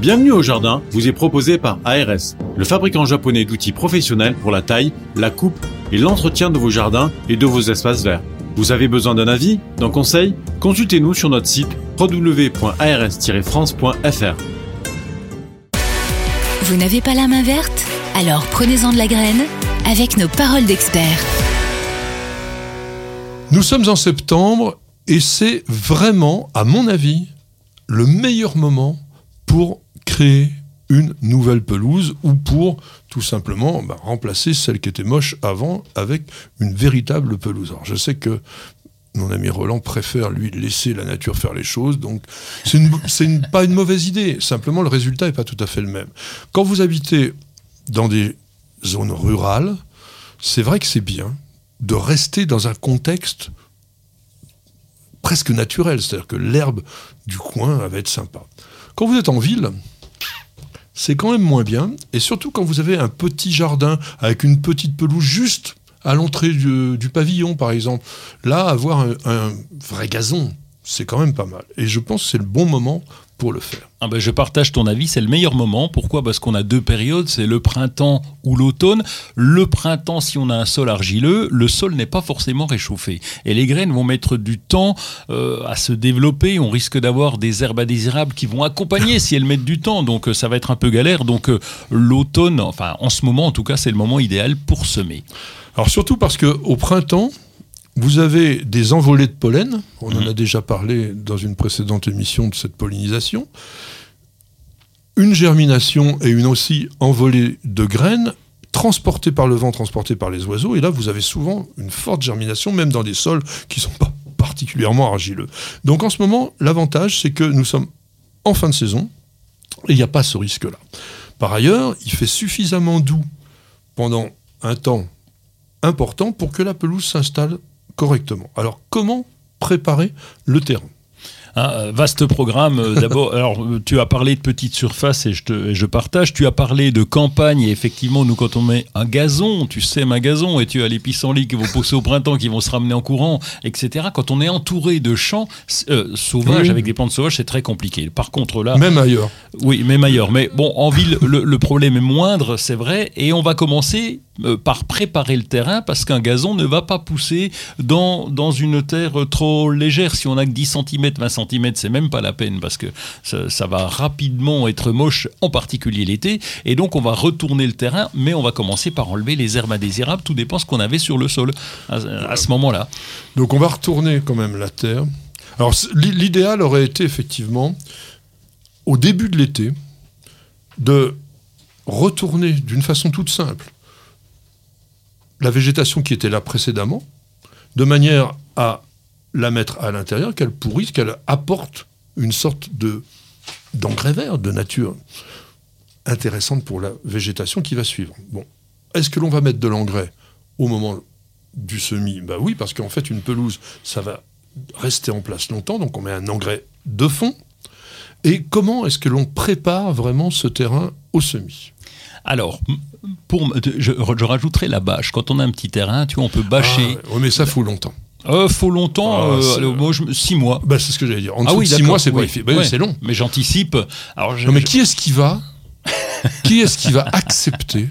Bienvenue au jardin vous est proposé par ARS, le fabricant japonais d'outils professionnels pour la taille, la coupe et l'entretien de vos jardins et de vos espaces verts. Vous avez besoin d'un avis, d'un conseil? Consultez-nous sur notre site www.ars-france.fr. Vous n'avez pas la main verte? Alors prenez-en de la graine avec nos paroles d'experts. Nous sommes en septembre et c'est vraiment, à mon avis, le meilleur moment pour créer une nouvelle pelouse ou pour tout simplement bah, remplacer celle qui était moche avant avec une véritable pelouse. Alors je sais que mon ami Roland préfère lui laisser la nature faire les choses, donc c'est pas une mauvaise idée. Simplement le résultat n'est pas tout à fait le même. Quand vous habitez dans des zones rurales, c'est vrai que c'est bien de rester dans un contexte presque naturel, c'est-à-dire que l'herbe du coin va être sympa. Quand vous êtes en ville, c'est quand même moins bien. Et surtout quand vous avez un petit jardin avec une petite pelouse juste à l'entrée du, pavillon, par exemple. Là, avoir un vrai gazon, c'est quand même pas mal. Et je pense que c'est le bon moment pour le faire. Ah ben je partage ton avis, c'est le meilleur moment. Pourquoi? Parce qu'on a deux périodes, c'est le printemps ou l'automne. Le printemps, si on a un sol argileux, le sol n'est pas forcément réchauffé. Et les graines vont mettre du temps euh, à se développer. On risque d'avoir des herbes indésirables qui vont accompagner si elles mettent du temps. Donc euh, ça va être un peu galère. Donc euh, l'automne, enfin en ce moment en tout cas, c'est le moment idéal pour semer. Alors surtout parce qu'au printemps, vous avez des envolées de pollen, on en mhm. a déjà parlé dans une précédente émission de cette pollinisation, une germination et une aussi envolée de graines transportées par le vent, transportées par les oiseaux, et là vous avez souvent une forte germination, même dans des sols qui ne sont pas particulièrement argileux. Donc en ce moment, l'avantage c'est que nous sommes en fin de saison, et il n'y a pas ce risque-là. Par ailleurs, il fait suffisamment doux pendant un temps important pour que la pelouse s'installe correctement. Alors comment préparer le terrain? Un euh, vaste programme. Euh, d'abord, alors euh, tu as parlé de petite surface et je, te, je partage. Tu as parlé de campagne et effectivement, nous quand on met un gazon, tu sèmes un gazon et tu as les pissenlits qui vont pousser au printemps, qui vont se ramener en courant, etc. Quand on est entouré de champs sauvages avec des plantes sauvages, c'est très compliqué. Par contre là, même ailleurs. Oui, même ailleurs. Mais bon, en ville, le problème est moindre, c'est vrai, et on va commencer par préparer le terrain parce qu'un gazon ne va pas pousser dans, dans une terre trop légère. Si on a que 10 cm, 20 cm, c'est même pas la peine parce que ça, va rapidement être moche, en particulier l'été. Et donc on va retourner le terrain, mais on va commencer par enlever les herbes indésirables. Tout dépend ce qu'on avait sur le sol à, ce moment-là. Donc on va retourner quand même la terre. Alors l'idéal aurait été effectivement, au début de l'été, de retourner d'une façon toute simple la végétation qui était là précédemment, de manière à la mettre à l'intérieur, qu'elle pourrisse, qu'elle apporte une sorte de d'engrais vert, de nature intéressante pour la végétation qui va suivre. Bon, est-ce que l'on va mettre de l'engrais au moment du semis? Ben oui, parce qu'en fait, une pelouse, ça va rester en place longtemps, donc on met un engrais de fond. Et comment est-ce que l'on prépare vraiment ce terrain au semis? Alors, pour, je, je, rajouterai la bâche. Quand on a un petit terrain, tu vois, on peut bâcher. Ah, oui, mais ça faut longtemps. Euh, faut longtemps, ah, euh, moi, je, six mois. Bah, c'est ce que j'allais dire. En ah, oui, six mois, c'est oui. Bah c'est long. Mais j'anticipe. Alors, non, mais qui est-ce qui va, qui est-ce qui va accepter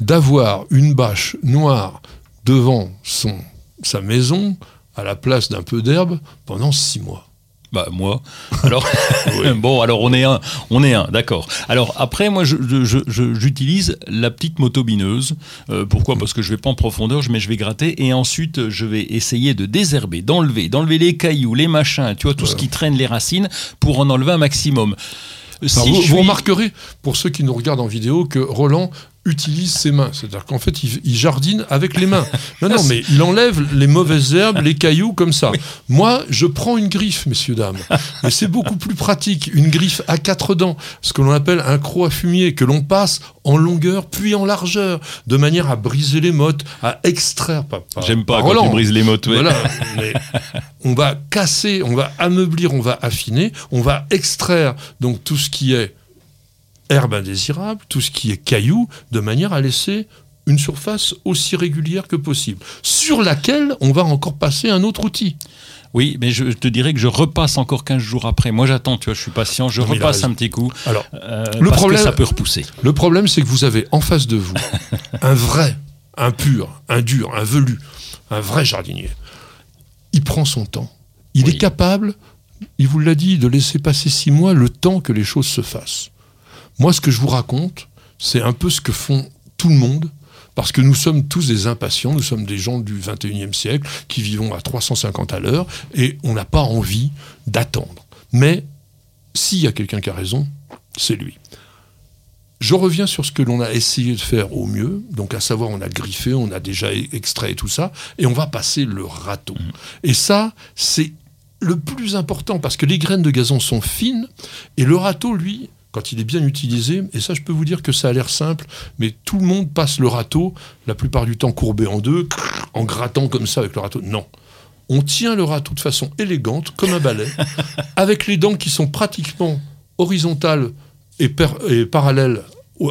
d'avoir une bâche noire devant son sa maison à la place d'un peu d'herbe pendant six mois bah moi. Alors bon, alors on est un, on est un, d'accord. Alors après, moi, j'utilise la petite motobineuse. Euh, pourquoi? Parce que je vais pas en profondeur, mais je vais gratter et ensuite je vais essayer de désherber, d'enlever, d'enlever les cailloux, les machins, tu vois, tout ce qui traîne les racines pour en enlever un maximum. Si vous, remarquerez, pour ceux qui nous regardent en vidéo, que Roland utilise ses mains. C'est-à-dire qu'en fait, il, jardine avec les mains. Non, non, mais il enlève les mauvaises herbes, les cailloux comme ça. Moi, je prends une griffe, messieurs, dames. Et c'est beaucoup plus pratique. Une griffe à quatre dents, ce que l'on appelle un croc à fumier, que l'on passe en longueur puis en largeur, de manière à briser les mottes, à extraire. J'aime pas, quand tu brises les mottes. Voilà, on va casser, on va ameublir, on va affiner, on va extraire donc tout ce qui est herbe indésirable, tout ce qui est caillou, de manière à laisser une surface aussi régulière que possible, sur laquelle on va encore passer un autre outil. Oui, mais je te dirais que je repasse encore 15 jours après. Moi, j'attends, tu vois, je suis patient, je Non, repasse un petit coup. Alors, euh, le parce problème- que ça peut repousser. Le problème, c'est que vous avez en face de vous un vrai, un pur, un dur, un velu, un vrai jardinier. Il prend son temps. Il Oui. est capable, il vous l'a dit, de laisser passer six mois le temps que les choses se fassent. Moi, ce que je vous raconte, c'est un peu ce que font tout le monde. Parce que nous sommes tous des impatients, nous sommes des gens du 21e siècle qui vivons à 350 à l'heure et on n'a pas envie d'attendre. Mais s'il y a quelqu'un qui a raison, c'est lui. Je reviens sur ce que l'on a essayé de faire au mieux, donc à savoir on a griffé, on a déjà e- extrait tout ça, et on va passer le râteau. Et ça, c'est le plus important, parce que les graines de gazon sont fines, et le râteau, lui, quand il est bien utilisé, et ça je peux vous dire que ça a l'air simple, mais tout le monde passe le râteau, la plupart du temps courbé en deux, en grattant comme ça avec le râteau. Non. On tient le râteau de façon élégante, comme un balai, avec les dents qui sont pratiquement horizontales et, et parallèles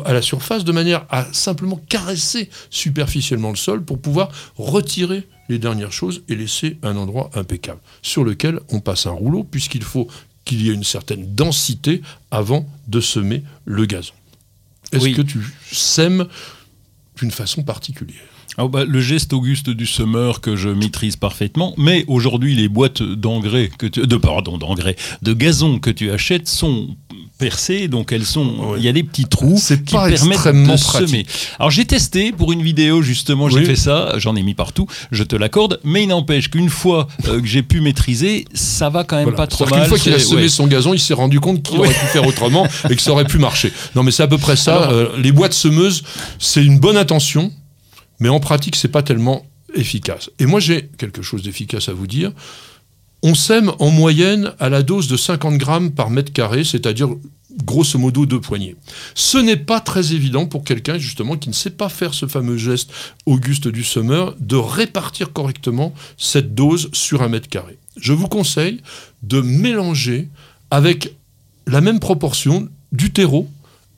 à la surface, de manière à simplement caresser superficiellement le sol pour pouvoir retirer les dernières choses et laisser un endroit impeccable, sur lequel on passe un rouleau, puisqu'il faut qu'il y ait une certaine densité avant de semer le gazon. Est-ce Oui. que tu sèmes d'une façon particulière? Ah bah, le geste auguste du semeur que je maîtrise parfaitement, mais aujourd'hui les boîtes d'engrais que tu, de pardon d'engrais, de gazon que tu achètes sont percées, donc elles sont, il y a des petits trous C'est qui pas permettent extrêmement de pratique. semer. Alors j'ai testé pour une vidéo justement, j'ai Oui. fait ça, j'en ai mis partout, je te l'accorde, mais il n'empêche qu'une fois euh, que j'ai pu maîtriser, ça va quand même Voilà. pas trop mal. fois qu'il a semé ouais. son gazon, il s'est rendu compte qu'il Ouais. aurait pu faire autrement et que ça aurait pu marcher. Non, mais c'est à peu près ça. Alors- Euh, les boîtes semeuses, c'est une bonne intention, mais en pratique, c'est pas tellement efficace. Et moi, j'ai quelque chose d'efficace à vous dire. On sème en moyenne à la dose de 50 grammes par mètre carré, c'est-à-dire grosso modo deux poignées. Ce n'est pas très évident pour quelqu'un justement qui ne sait pas faire ce fameux geste auguste du semeur de répartir correctement cette dose sur un mètre carré. Je vous conseille de mélanger avec la même proportion du terreau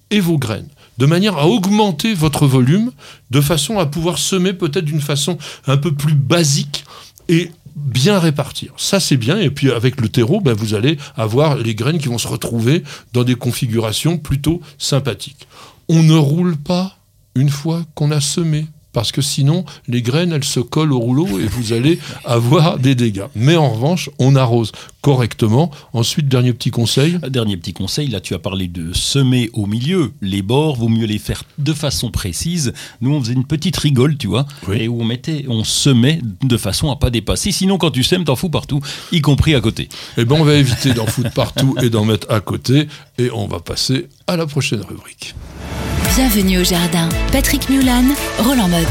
et vos graines, de manière à augmenter votre volume, de façon à pouvoir semer peut-être d'une façon un peu plus basique et bien répartir. Ça, c'est bien. Et puis, avec le terreau, ben, vous allez avoir les graines qui vont se retrouver dans des configurations plutôt sympathiques. On ne roule pas une fois qu'on a semé. Parce que sinon, les graines, elles se collent au rouleau et vous allez avoir des dégâts. Mais en revanche, on arrose correctement. Ensuite, dernier petit conseil. Dernier petit conseil, là tu as parlé de semer au milieu. Les bords, vaut mieux les faire de façon précise. Nous on faisait une petite rigole, tu vois, Oui. et où on mettait, on semait de façon à pas dépasser. Sinon quand tu sèmes, t'en fous partout, y compris à côté. Eh ben, on va éviter d'en foutre partout et d'en mettre à côté. Et on va passer à la prochaine rubrique. Bienvenue au jardin. Patrick Mulan, Roland Motte.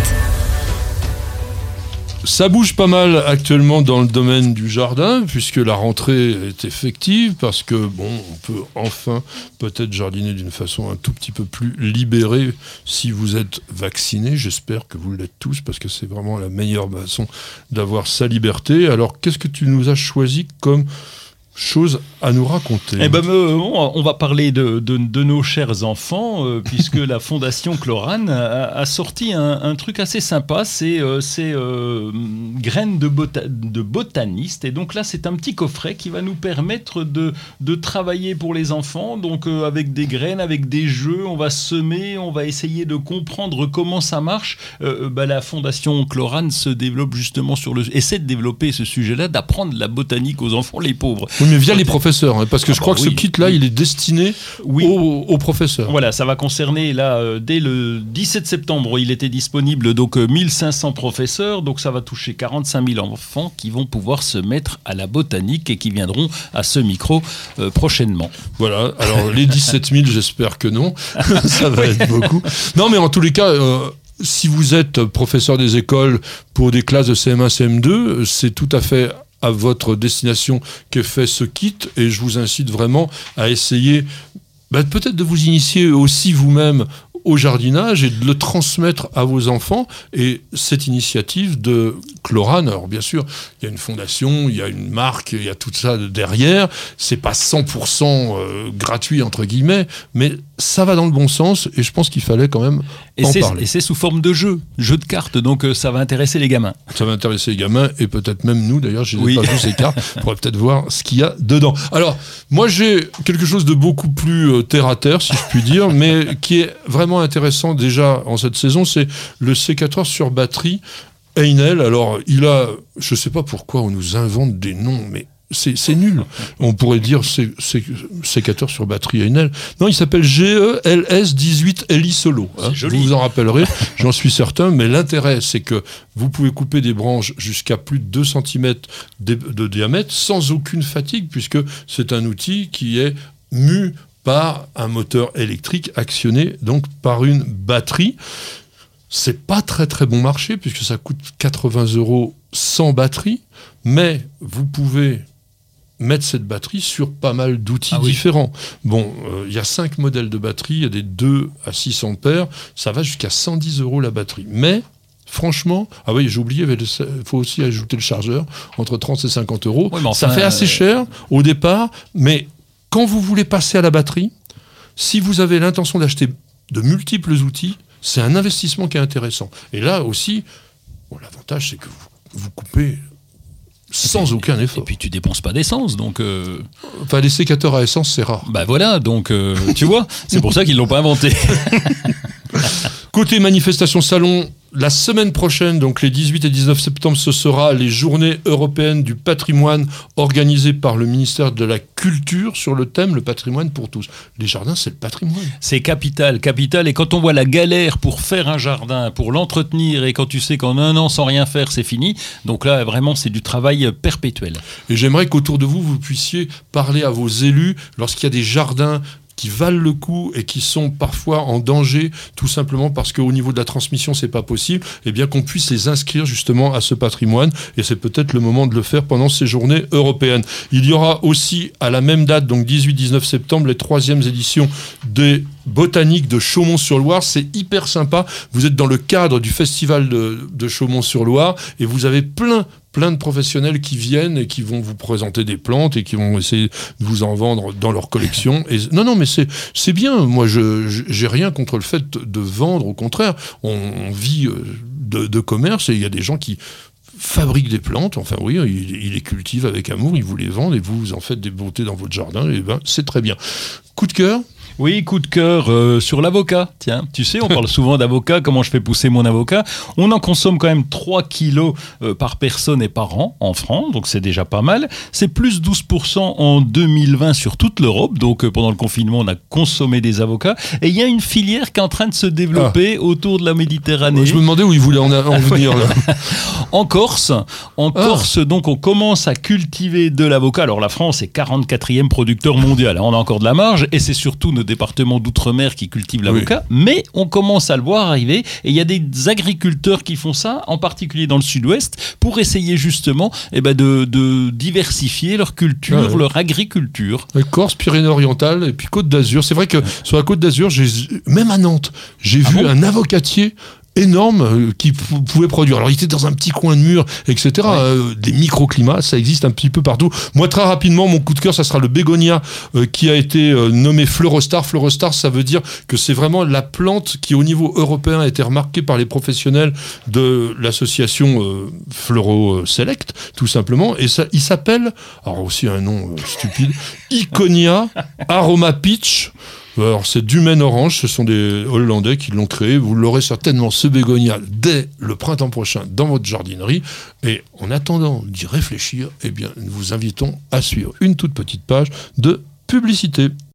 Ça bouge pas mal actuellement dans le domaine du jardin, puisque la rentrée est effective, parce que bon, on peut enfin peut-être jardiner d'une façon un tout petit peu plus libérée si vous êtes vacciné. J'espère que vous l'êtes tous, parce que c'est vraiment la meilleure façon d'avoir sa liberté. Alors, qu'est-ce que tu nous as choisi comme chose à nous raconter Eh ben, euh, on va parler de, de- de nos chers enfants, euh, puisque la Fondation Chlorane a, a sorti un, un truc assez sympa, c'est euh, c'est, euh, graines de, bota- de botaniste. Et donc là, c'est un petit coffret qui va nous permettre de, de travailler pour les enfants, donc avec des graines, avec des jeux, on va semer, on va essayer de comprendre comment ça marche. Bah, la Fondation Chlorane se développe justement sur le... essaie de développer ce sujet-là, d'apprendre la botanique aux enfants, les pauvres. Oui, mais via les professeurs, hein, parce que Ah je crois bah que ce kit-là, il est destiné Oui. aux, aux professeurs. Voilà, ça va concerner là euh, dès le 17 septembre, il était disponible donc euh, 1500 professeurs, donc ça va toucher 45 000 enfants qui vont pouvoir se mettre à la botanique et qui viendront à ce micro euh, prochainement. Voilà, alors les 17 000, j'espère que non. Ça va être beaucoup. Non, mais en tous les cas, euh, si vous êtes professeur des écoles pour des classes de CM1, CM2, euh, c'est tout à fait à votre destination qu'est fait ce kit et je vous incite vraiment à essayer bah, peut-être de vous initier aussi vous-même au jardinage et de le transmettre à vos enfants. Et cette initiative de Chlorane, alors bien sûr, il y a une fondation, il y a une marque, il y a tout ça derrière. C'est pas 100% euh, gratuit entre guillemets, mais ça va dans le bon sens et je pense qu'il fallait quand même Et en parler. et c'est sous forme de jeu, jeu de cartes, donc euh, ça va intéresser les gamins. Ça va intéresser les gamins et peut-être même nous d'ailleurs, je n'ai Oui. pas vu ces cartes, on pourrait peut-être voir ce qu'il y a dedans. Alors, moi j'ai quelque chose de beaucoup plus euh, terre à terre, si je puis dire, mais qui est vraiment intéressant déjà en cette saison, c'est le C14 sur batterie Heinel. Alors, il a, je sais pas pourquoi on nous invente des noms, mais c'est c'est nul. On pourrait dire C- C- C14 sur batterie Heinel. Non, il s'appelle E GELS18 LI Solo. hein. C'est. Vous vous en rappellerez, j'en suis certain. Mais l'intérêt, c'est que vous pouvez couper des branches jusqu'à plus de 2 cm de, de diamètre sans aucune fatigue, puisque c'est un outil qui est mu par un moteur électrique actionné donc par une batterie. C'est pas très très bon marché puisque ça coûte 80 euros sans batterie, mais vous pouvez mettre cette batterie sur pas mal d'outils Ah oui. différents. Bon, euh, il y a cinq modèles de batterie, il y a des 2 à 6 ampères, ça va jusqu'à 110 euros la batterie. Mais franchement, ah oui, j'ai oublié, il faut aussi ajouter le chargeur, entre 30 et 50 euros. Oui, ça fait assez euh, cher au départ, mais quand vous voulez passer à la batterie, si vous avez l'intention d'acheter de multiples outils, c'est un investissement qui est intéressant. Et là aussi, bon, l'avantage, c'est que vous, vous coupez sans aucun Et effort. puis tu dépenses pas d'essence, donc euh, Enfin, les sécateurs à essence, c'est rare. bah voilà, donc euh, tu vois, c'est pour ça qu'ils l'ont pas inventé. Côté manifestation salon, la semaine prochaine, donc les 18 et 19 septembre, ce sera les journées européennes du patrimoine organisées par le ministère de la Culture sur le thème le patrimoine pour tous. Les jardins, c'est le patrimoine. C'est capital, capital. Et quand on voit la galère pour faire un jardin, pour l'entretenir, et quand tu sais qu'en un an sans rien faire, c'est fini, donc là vraiment c'est du travail perpétuel. Et j'aimerais qu'autour de vous, vous puissiez parler à vos élus lorsqu'il y a des jardins qui valent le coup et qui sont parfois en danger, tout simplement parce qu'au niveau de la transmission, c'est pas possible, et bien qu'on puisse les inscrire justement à ce patrimoine. Et c'est peut-être le moment de le faire pendant ces journées européennes. Il y aura aussi à la même date, donc 18-19 septembre, les troisièmes éditions des botaniques de Chaumont-sur-Loire. C'est hyper sympa. Vous êtes dans le cadre du festival de, de Chaumont-sur-Loire et vous avez plein plein de professionnels qui viennent et qui vont vous présenter des plantes et qui vont essayer de vous en vendre dans leur collection. Et non, non, mais c'est bien. Moi, je j'ai rien contre le fait de vendre. Au contraire, on, on vit euh, de, de commerce et il y a des gens qui fabriquent des plantes. Enfin, oui, ils, ils les cultivent avec amour, ils vous les vendent et vous en faites des beautés dans votre jardin. Et ben, c'est très bien. Coup de cœur? Oui, coup de cœur euh, sur l'avocat. Tiens, tu sais, on parle souvent d'avocat, comment je fais pousser mon avocat. On en consomme quand même 3 kilos euh, par personne et par an en France, donc c'est déjà pas mal. C'est plus 12% en 2020 sur toute l'Europe, donc euh, pendant le confinement, on a consommé des avocats. Et il y a une filière qui est en train de se développer autour de la Méditerranée. Je me demandais où ils voulaient en, en venir. Là. En Corse, en Ah. Corse, donc on commence à cultiver de l'avocat. Alors la France est 44e producteur mondial. hein, On a encore de la marge et c'est surtout nos départements d'outre-mer qui cultivent l'avocat. Mais on commence à le voir arriver et il y a des agriculteurs qui font ça, en particulier dans le sud-ouest, pour essayer justement eh ben, de, de diversifier leur culture, Ah ouais. leur agriculture. Corse, Pyrénées-Orientales et puis Côte d'Azur. C'est vrai que sur la Côte d'Azur, même à Nantes, j'ai Ah vu bon? un avocatier énorme euh, qui pouvait produire. Alors il était dans un petit coin de mur, etc. Euh, des microclimats, ça existe un petit peu partout. Moi très rapidement, mon coup de cœur, ça sera le bégonia euh, qui a été euh, nommé Fleurostar. Fleurostar, ça veut dire que c'est vraiment la plante qui au niveau européen a été remarquée par les professionnels de l'association euh, Fleuro Select, tout simplement. Et ça, il s'appelle, alors aussi un nom euh, stupide, Iconia Aroma Peach. Alors c'est du Maine Orange, ce sont des Hollandais qui l'ont créé. Vous l'aurez certainement ce bégonia dès le printemps prochain dans votre jardinerie. Et en attendant d'y réfléchir, eh bien, nous vous invitons à suivre une toute petite page de publicité.